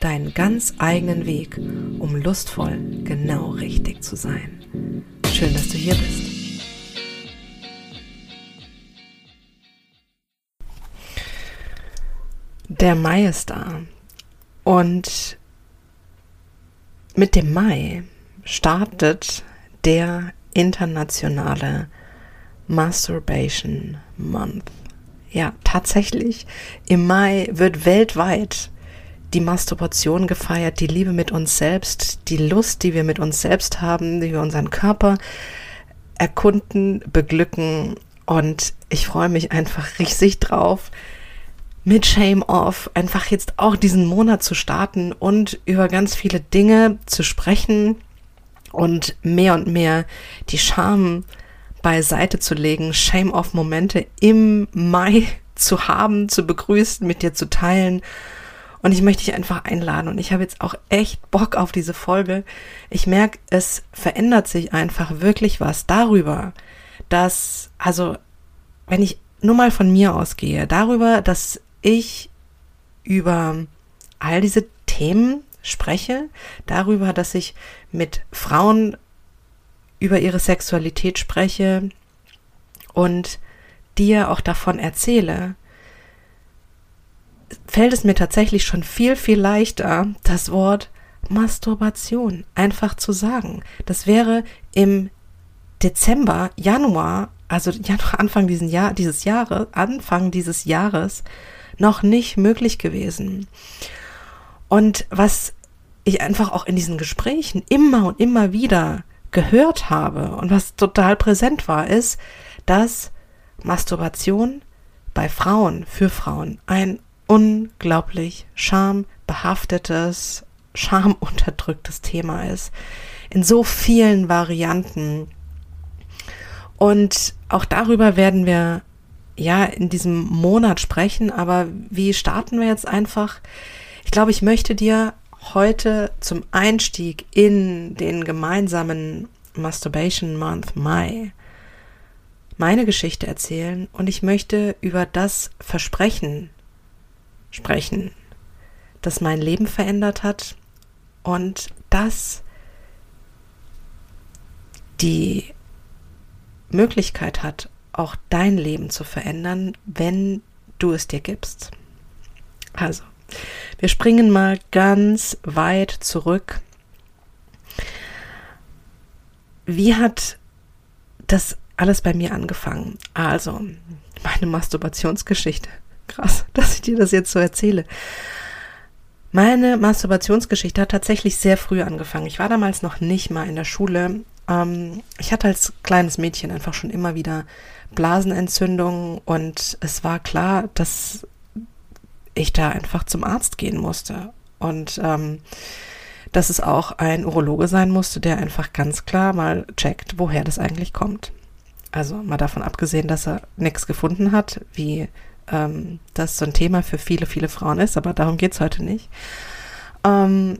deinen ganz eigenen Weg, um lustvoll genau richtig zu sein. Schön, dass du hier bist. Der Mai ist da und mit dem Mai startet der internationale Masturbation Month. Ja, tatsächlich, im Mai wird weltweit die Masturbation gefeiert, die Liebe mit uns selbst, die Lust, die wir mit uns selbst haben, die wir unseren Körper erkunden, beglücken. Und ich freue mich einfach riesig drauf, mit Shame Off einfach jetzt auch diesen Monat zu starten und über ganz viele Dinge zu sprechen und mehr und mehr die Scham beiseite zu legen, Shame Off Momente im Mai zu haben, zu begrüßen, mit dir zu teilen und ich möchte dich einfach einladen. Und ich habe jetzt auch echt Bock auf diese Folge. Ich merke, es verändert sich einfach wirklich was darüber, dass, also, wenn ich nur mal von mir ausgehe, darüber, dass ich über all diese Themen spreche, darüber, dass ich mit Frauen über ihre Sexualität spreche und dir auch davon erzähle, fällt es mir tatsächlich schon viel, viel leichter, das Wort Masturbation einfach zu sagen. Das wäre im Dezember, Januar, also Anfang diesen Jahr, dieses Jahres, Anfang dieses Jahres noch nicht möglich gewesen. Und was ich einfach auch in diesen Gesprächen immer und immer wieder gehört habe und was total präsent war, ist, dass Masturbation bei Frauen, für Frauen ein unglaublich schambehaftetes, schamunterdrücktes Thema ist. In so vielen Varianten. Und auch darüber werden wir ja in diesem Monat sprechen, aber wie starten wir jetzt einfach? Ich glaube, ich möchte dir heute zum Einstieg in den gemeinsamen Masturbation Month Mai meine Geschichte erzählen und ich möchte über das Versprechen sprechen, das mein Leben verändert hat und das die Möglichkeit hat, auch dein Leben zu verändern, wenn du es dir gibst. Also, wir springen mal ganz weit zurück. Wie hat das alles bei mir angefangen? Also, meine Masturbationsgeschichte krass, dass ich dir das jetzt so erzähle. Meine Masturbationsgeschichte hat tatsächlich sehr früh angefangen. Ich war damals noch nicht mal in der Schule. Ähm, ich hatte als kleines Mädchen einfach schon immer wieder Blasenentzündungen und es war klar, dass ich da einfach zum Arzt gehen musste. Und ähm, dass es auch ein Urologe sein musste, der einfach ganz klar mal checkt, woher das eigentlich kommt. Also mal davon abgesehen, dass er nichts gefunden hat, wie ähm, das so ein Thema für viele, viele Frauen ist, aber darum geht es heute nicht. Ähm,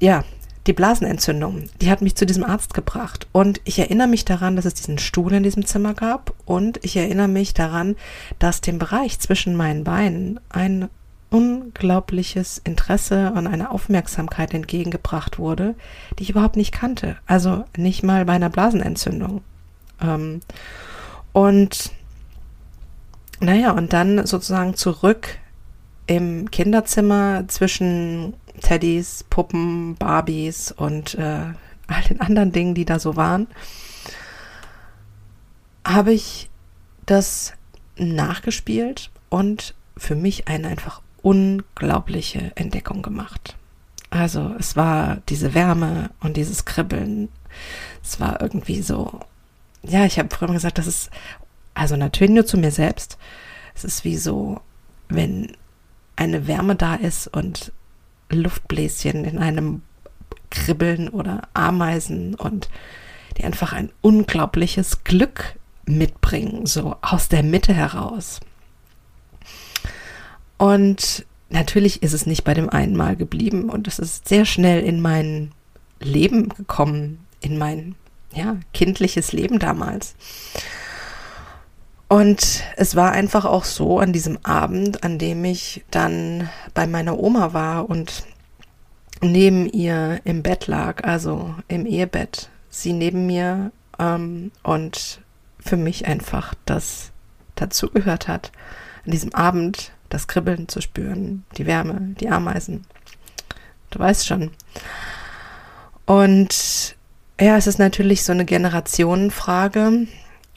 ja, die Blasenentzündung, die hat mich zu diesem Arzt gebracht. Und ich erinnere mich daran, dass es diesen Stuhl in diesem Zimmer gab. Und ich erinnere mich daran, dass dem Bereich zwischen meinen Beinen ein unglaubliches Interesse und eine Aufmerksamkeit entgegengebracht wurde, die ich überhaupt nicht kannte. Also nicht mal bei einer Blasenentzündung. Ähm, und naja, und dann sozusagen zurück im Kinderzimmer zwischen Teddys, Puppen, Barbies und äh, all den anderen Dingen, die da so waren, habe ich das nachgespielt und für mich eine einfach unglaubliche Entdeckung gemacht. Also es war diese Wärme und dieses Kribbeln. Es war irgendwie so ja, ich habe früher gesagt, das ist, also natürlich nur zu mir selbst. Es ist wie so, wenn eine Wärme da ist und Luftbläschen in einem Kribbeln oder Ameisen und die einfach ein unglaubliches Glück mitbringen, so aus der Mitte heraus. Und natürlich ist es nicht bei dem einen Mal geblieben und es ist sehr schnell in mein Leben gekommen, in mein ja, kindliches Leben damals. Und es war einfach auch so an diesem Abend, an dem ich dann bei meiner Oma war und neben ihr im Bett lag, also im Ehebett, sie neben mir ähm, und für mich einfach das dazugehört hat, an diesem Abend das Kribbeln zu spüren, die Wärme, die Ameisen. Du weißt schon. Und ja, es ist natürlich so eine Generationenfrage.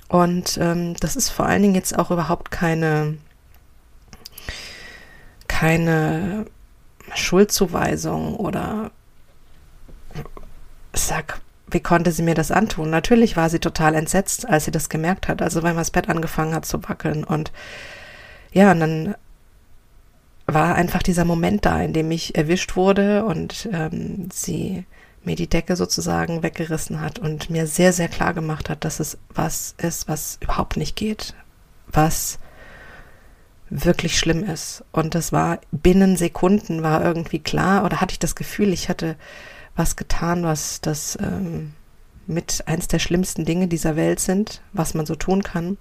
Und ähm, das ist vor allen Dingen jetzt auch überhaupt keine, keine Schuldzuweisung oder sag, wie konnte sie mir das antun? Natürlich war sie total entsetzt, als sie das gemerkt hat. Also weil das Bett angefangen hat zu wackeln. Und ja, und dann war einfach dieser Moment da, in dem ich erwischt wurde und ähm, sie mir die Decke sozusagen weggerissen hat und mir sehr, sehr klar gemacht hat, dass es was ist, was überhaupt nicht geht, was wirklich schlimm ist. Und das war binnen Sekunden war irgendwie klar oder hatte ich das Gefühl, ich hatte was getan, was das ähm, mit eins der schlimmsten Dinge dieser Welt sind, was man so tun kann.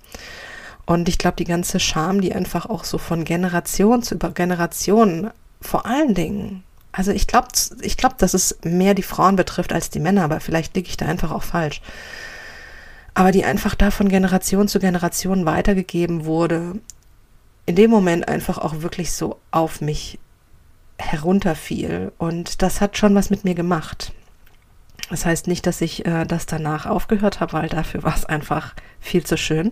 Und ich glaube, die ganze Scham, die einfach auch so von Generation zu über Generation, vor allen Dingen, also ich glaube, ich glaube, dass es mehr die Frauen betrifft als die Männer, aber vielleicht liege ich da einfach auch falsch. Aber die einfach da von Generation zu Generation weitergegeben wurde, in dem Moment einfach auch wirklich so auf mich herunterfiel. Und das hat schon was mit mir gemacht. Das heißt nicht, dass ich äh, das danach aufgehört habe, weil dafür war es einfach viel zu schön.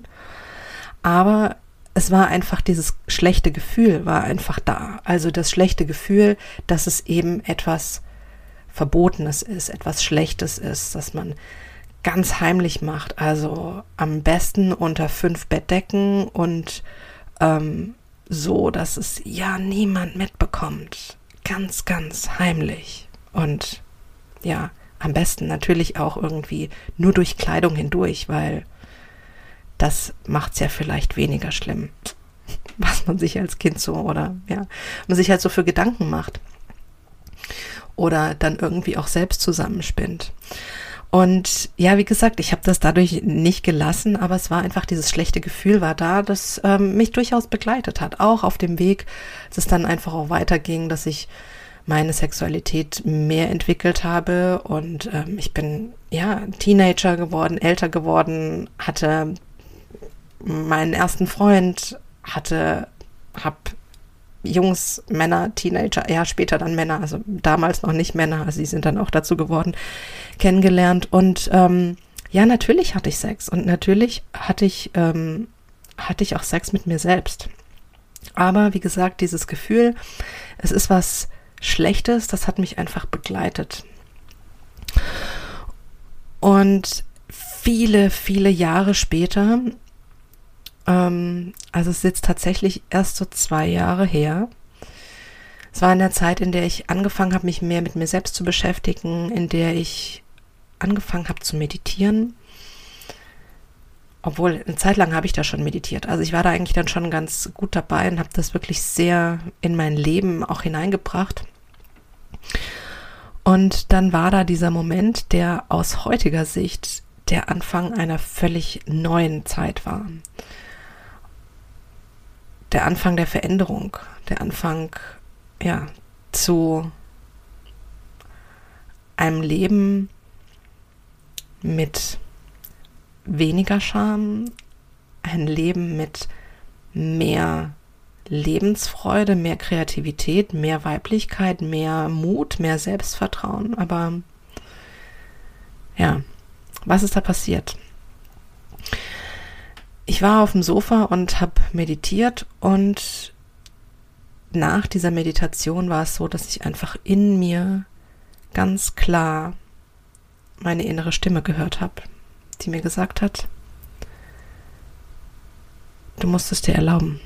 Aber es war einfach dieses schlechte Gefühl, war einfach da. Also das schlechte Gefühl, dass es eben etwas Verbotenes ist, etwas Schlechtes ist, dass man ganz heimlich macht. Also am besten unter fünf Bettdecken und ähm, so, dass es ja niemand mitbekommt. Ganz, ganz heimlich. Und ja, am besten natürlich auch irgendwie nur durch Kleidung hindurch, weil das macht es ja vielleicht weniger schlimm, was man sich als Kind so oder ja, man sich halt so für Gedanken macht oder dann irgendwie auch selbst zusammenspinnt. Und ja, wie gesagt, ich habe das dadurch nicht gelassen, aber es war einfach dieses schlechte Gefühl war da, das ähm, mich durchaus begleitet hat. Auch auf dem Weg, dass es dann einfach auch weiterging, dass ich meine Sexualität mehr entwickelt habe und ähm, ich bin ja Teenager geworden, älter geworden, hatte meinen ersten Freund hatte, hab Jungs, Männer, Teenager, ja später dann Männer, also damals noch nicht Männer, also sie sind dann auch dazu geworden, kennengelernt und ähm, ja, natürlich hatte ich Sex und natürlich hatte ich, ähm, hatte ich auch Sex mit mir selbst. Aber wie gesagt, dieses Gefühl, es ist was Schlechtes, das hat mich einfach begleitet. Und viele, viele Jahre später ähm, also es ist jetzt tatsächlich erst so zwei Jahre her. Es war in der Zeit, in der ich angefangen habe, mich mehr mit mir selbst zu beschäftigen, in der ich angefangen habe zu meditieren. Obwohl, eine Zeit lang habe ich da schon meditiert. Also ich war da eigentlich dann schon ganz gut dabei und habe das wirklich sehr in mein Leben auch hineingebracht. Und dann war da dieser Moment, der aus heutiger Sicht der Anfang einer völlig neuen Zeit war der Anfang der Veränderung, der Anfang, ja, zu einem Leben mit weniger Scham, ein Leben mit mehr Lebensfreude, mehr Kreativität, mehr Weiblichkeit, mehr Mut, mehr Selbstvertrauen. Aber ja, was ist da passiert? Ich war auf dem Sofa und habe meditiert und nach dieser Meditation war es so, dass ich einfach in mir ganz klar meine innere Stimme gehört habe, die mir gesagt hat, du musst es dir erlauben.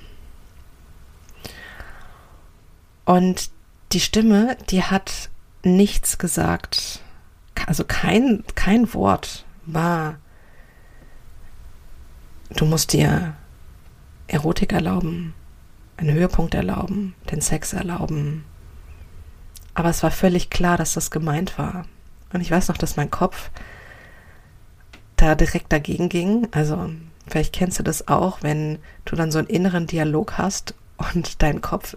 Und die Stimme, die hat nichts gesagt, also kein, kein Wort war, du musst dir Erotik erlauben, einen Höhepunkt erlauben, den Sex erlauben. Aber es war völlig klar, dass das gemeint war. Und ich weiß noch, dass mein Kopf da direkt dagegen ging. Also vielleicht kennst du das auch, wenn du dann so einen inneren Dialog hast und dein Kopf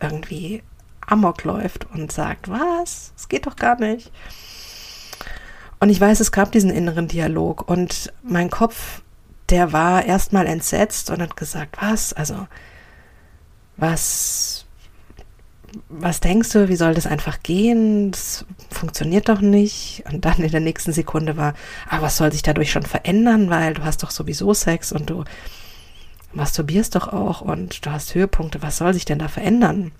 irgendwie amok läuft und sagt, was? Es geht doch gar nicht. Und ich weiß, es gab diesen inneren Dialog und mein Kopf, der war erstmal entsetzt und hat gesagt, was? Also, was, was denkst du, wie soll das einfach gehen? Das funktioniert doch nicht. Und dann in der nächsten Sekunde war, ah, was soll sich dadurch schon verändern, weil du hast doch sowieso Sex und du masturbierst doch auch und du hast Höhepunkte, was soll sich denn da verändern?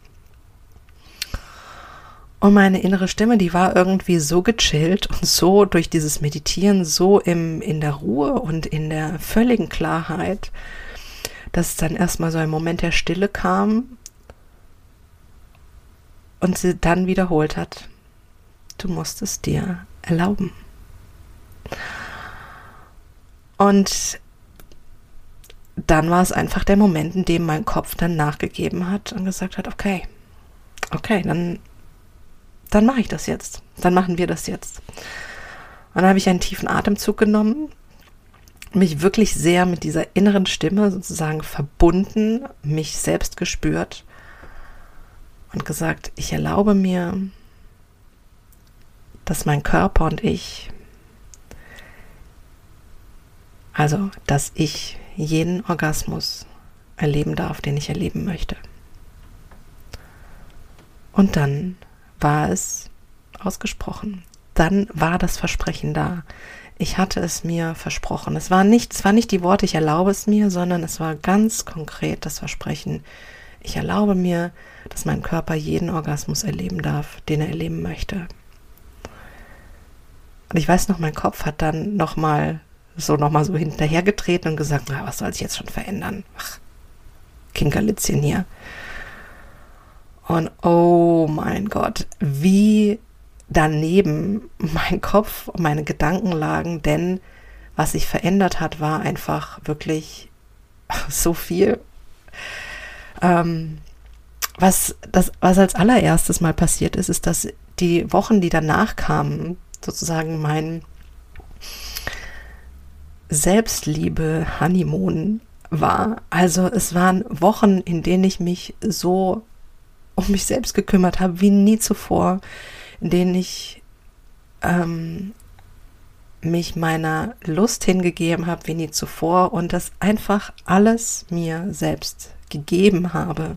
Und meine innere Stimme, die war irgendwie so gechillt und so durch dieses Meditieren, so im, in der Ruhe und in der völligen Klarheit, dass dann erstmal so ein Moment der Stille kam und sie dann wiederholt hat. Du musst es dir erlauben. Und dann war es einfach der Moment, in dem mein Kopf dann nachgegeben hat und gesagt hat, okay, okay, dann dann mache ich das jetzt. Dann machen wir das jetzt. Und dann habe ich einen tiefen Atemzug genommen, mich wirklich sehr mit dieser inneren Stimme sozusagen verbunden, mich selbst gespürt und gesagt, ich erlaube mir, dass mein Körper und ich, also dass ich jeden Orgasmus erleben darf, den ich erleben möchte. Und dann war es ausgesprochen. Dann war das Versprechen da. Ich hatte es mir versprochen. Es war nicht, es war nicht die Worte, ich erlaube es mir, sondern es war ganz konkret das Versprechen. Ich erlaube mir, dass mein Körper jeden Orgasmus erleben darf, den er erleben möchte. Und ich weiß noch, mein Kopf hat dann nochmal so nochmal so hinterhergetreten und gesagt, na, was soll sich jetzt schon verändern? Ach, Kinkerlitzchen hier. Und oh mein Gott, wie daneben mein Kopf und meine Gedanken lagen, denn was sich verändert hat, war einfach wirklich so viel. Ähm, was, das, was als allererstes mal passiert ist, ist, dass die Wochen, die danach kamen, sozusagen mein Selbstliebe Honeymoon war. Also es waren Wochen, in denen ich mich so um mich selbst gekümmert habe wie nie zuvor, in denen ich ähm, mich meiner Lust hingegeben habe wie nie zuvor und das einfach alles mir selbst gegeben habe.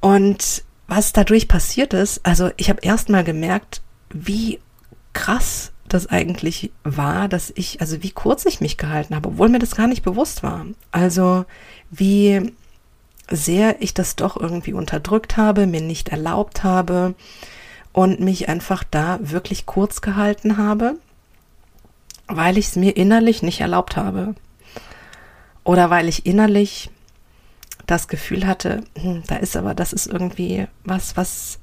Und was dadurch passiert ist, also ich habe erstmal gemerkt, wie krass das eigentlich war, dass ich, also wie kurz ich mich gehalten habe, obwohl mir das gar nicht bewusst war. Also wie sehr ich das doch irgendwie unterdrückt habe, mir nicht erlaubt habe und mich einfach da wirklich kurz gehalten habe, weil ich es mir innerlich nicht erlaubt habe. Oder weil ich innerlich das Gefühl hatte, hm, da ist aber, das ist irgendwie was, was,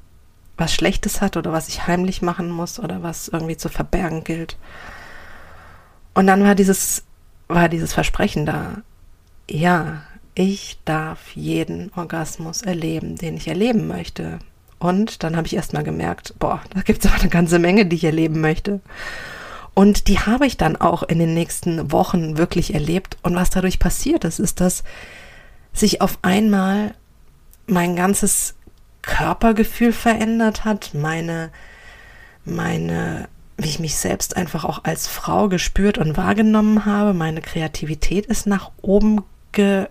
was Schlechtes hat oder was ich heimlich machen muss oder was irgendwie zu verbergen gilt. Und dann war dieses, war dieses Versprechen da. Ja, ich darf jeden Orgasmus erleben, den ich erleben möchte. Und dann habe ich erstmal gemerkt, boah, da gibt es aber eine ganze Menge, die ich erleben möchte. Und die habe ich dann auch in den nächsten Wochen wirklich erlebt. Und was dadurch passiert ist, ist, dass sich auf einmal mein ganzes Körpergefühl verändert hat, meine, meine, wie ich mich selbst einfach auch als Frau gespürt und wahrgenommen habe, meine Kreativität ist nach oben ge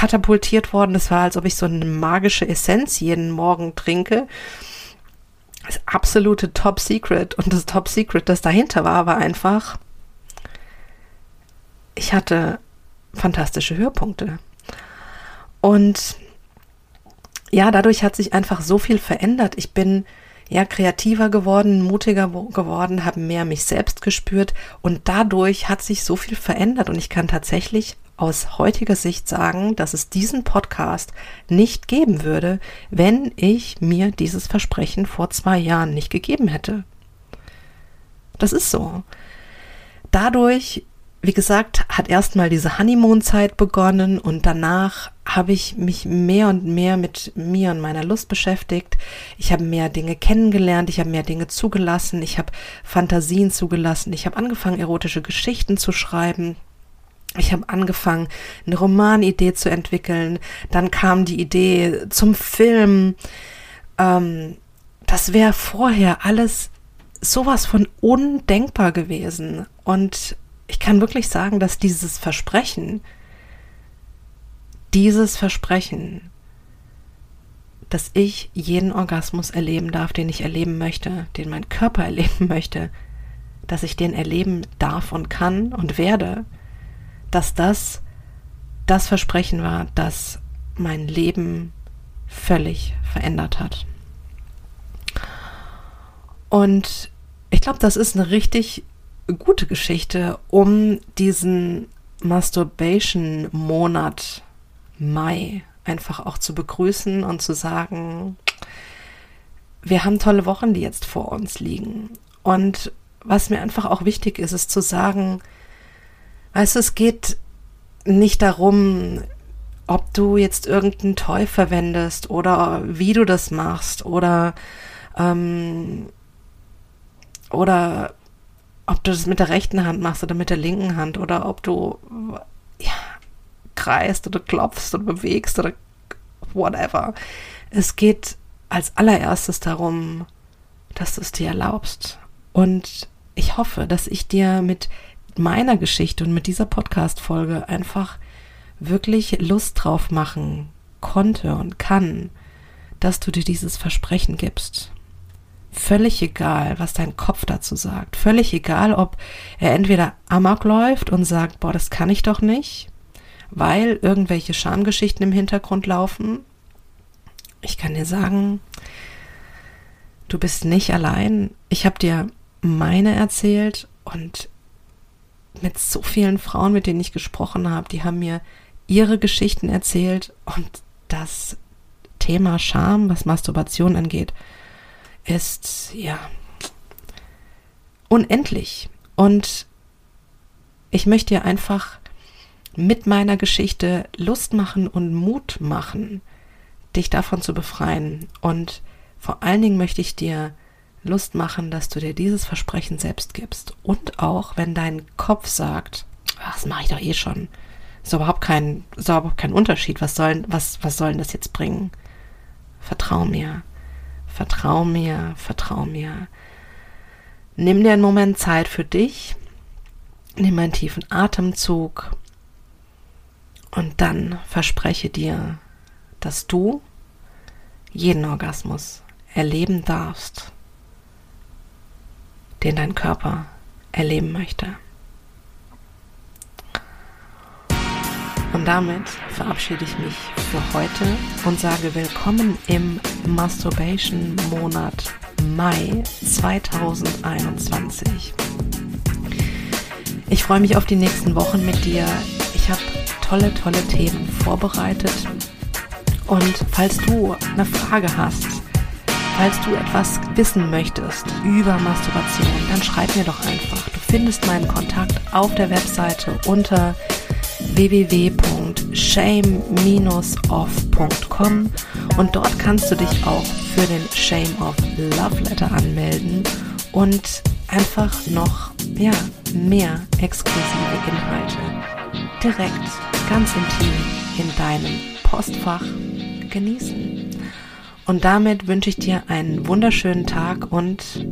katapultiert worden. Das war, als ob ich so eine magische Essenz jeden Morgen trinke. Das absolute Top Secret. Und das Top Secret, das dahinter war, war einfach, ich hatte fantastische Höhepunkte. Und ja, dadurch hat sich einfach so viel verändert. Ich bin ja kreativer geworden, mutiger geworden, habe mehr mich selbst gespürt und dadurch hat sich so viel verändert und ich kann tatsächlich aus heutiger Sicht sagen, dass es diesen Podcast nicht geben würde, wenn ich mir dieses Versprechen vor zwei Jahren nicht gegeben hätte. Das ist so. Dadurch wie gesagt, hat erstmal diese Honeymoon-Zeit begonnen und danach habe ich mich mehr und mehr mit mir und meiner Lust beschäftigt. Ich habe mehr Dinge kennengelernt, ich habe mehr Dinge zugelassen, ich habe Fantasien zugelassen, ich habe angefangen, erotische Geschichten zu schreiben. Ich habe angefangen, eine Romanidee zu entwickeln. Dann kam die Idee zum Film. Ähm, das wäre vorher alles sowas von undenkbar gewesen. Und ich kann wirklich sagen, dass dieses Versprechen, dieses Versprechen, dass ich jeden Orgasmus erleben darf, den ich erleben möchte, den mein Körper erleben möchte, dass ich den erleben darf und kann und werde, dass das das Versprechen war, das mein Leben völlig verändert hat. Und ich glaube, das ist eine richtig gute Geschichte, um diesen Masturbation-Monat Mai einfach auch zu begrüßen und zu sagen, wir haben tolle Wochen, die jetzt vor uns liegen. Und was mir einfach auch wichtig ist, ist zu sagen, du, es geht nicht darum, ob du jetzt irgendein Toy verwendest oder wie du das machst oder ähm, oder ob du das mit der rechten Hand machst oder mit der linken Hand oder ob du ja, kreist oder klopfst oder bewegst oder whatever. Es geht als allererstes darum, dass du es dir erlaubst. Und ich hoffe, dass ich dir mit meiner Geschichte und mit dieser Podcast-Folge einfach wirklich Lust drauf machen konnte und kann, dass du dir dieses Versprechen gibst. Völlig egal, was dein Kopf dazu sagt. Völlig egal, ob er entweder amok läuft und sagt, boah, das kann ich doch nicht, weil irgendwelche Schamgeschichten im Hintergrund laufen. Ich kann dir sagen, du bist nicht allein. Ich habe dir meine erzählt und mit so vielen Frauen, mit denen ich gesprochen habe, die haben mir ihre Geschichten erzählt und das Thema Scham, was Masturbation angeht, ist ja unendlich. Und ich möchte dir einfach mit meiner Geschichte Lust machen und Mut machen, dich davon zu befreien. Und vor allen Dingen möchte ich dir Lust machen, dass du dir dieses Versprechen selbst gibst. Und auch, wenn dein Kopf sagt, ach, das mache ich doch eh schon. Ist überhaupt kein, ist überhaupt kein Unterschied. Was soll, was, was soll das jetzt bringen? Vertrau mir. Vertrau mir, vertrau mir. Nimm dir einen Moment Zeit für dich. Nimm einen tiefen Atemzug. Und dann verspreche dir, dass du jeden Orgasmus erleben darfst, den dein Körper erleben möchte. Und damit verabschiede ich mich für heute und sage willkommen im Masturbation-Monat Mai 2021. Ich freue mich auf die nächsten Wochen mit dir. Ich habe tolle, tolle Themen vorbereitet. Und falls du eine Frage hast, falls du etwas wissen möchtest über Masturbation, dann schreib mir doch einfach. Du findest meinen Kontakt auf der Webseite unter www.shame-off.com und dort kannst du dich auch für den Shame of Love Letter anmelden und einfach noch ja, mehr exklusive Inhalte direkt ganz intim in deinem Postfach genießen. Und damit wünsche ich dir einen wunderschönen Tag und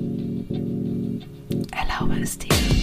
erlaube es dir.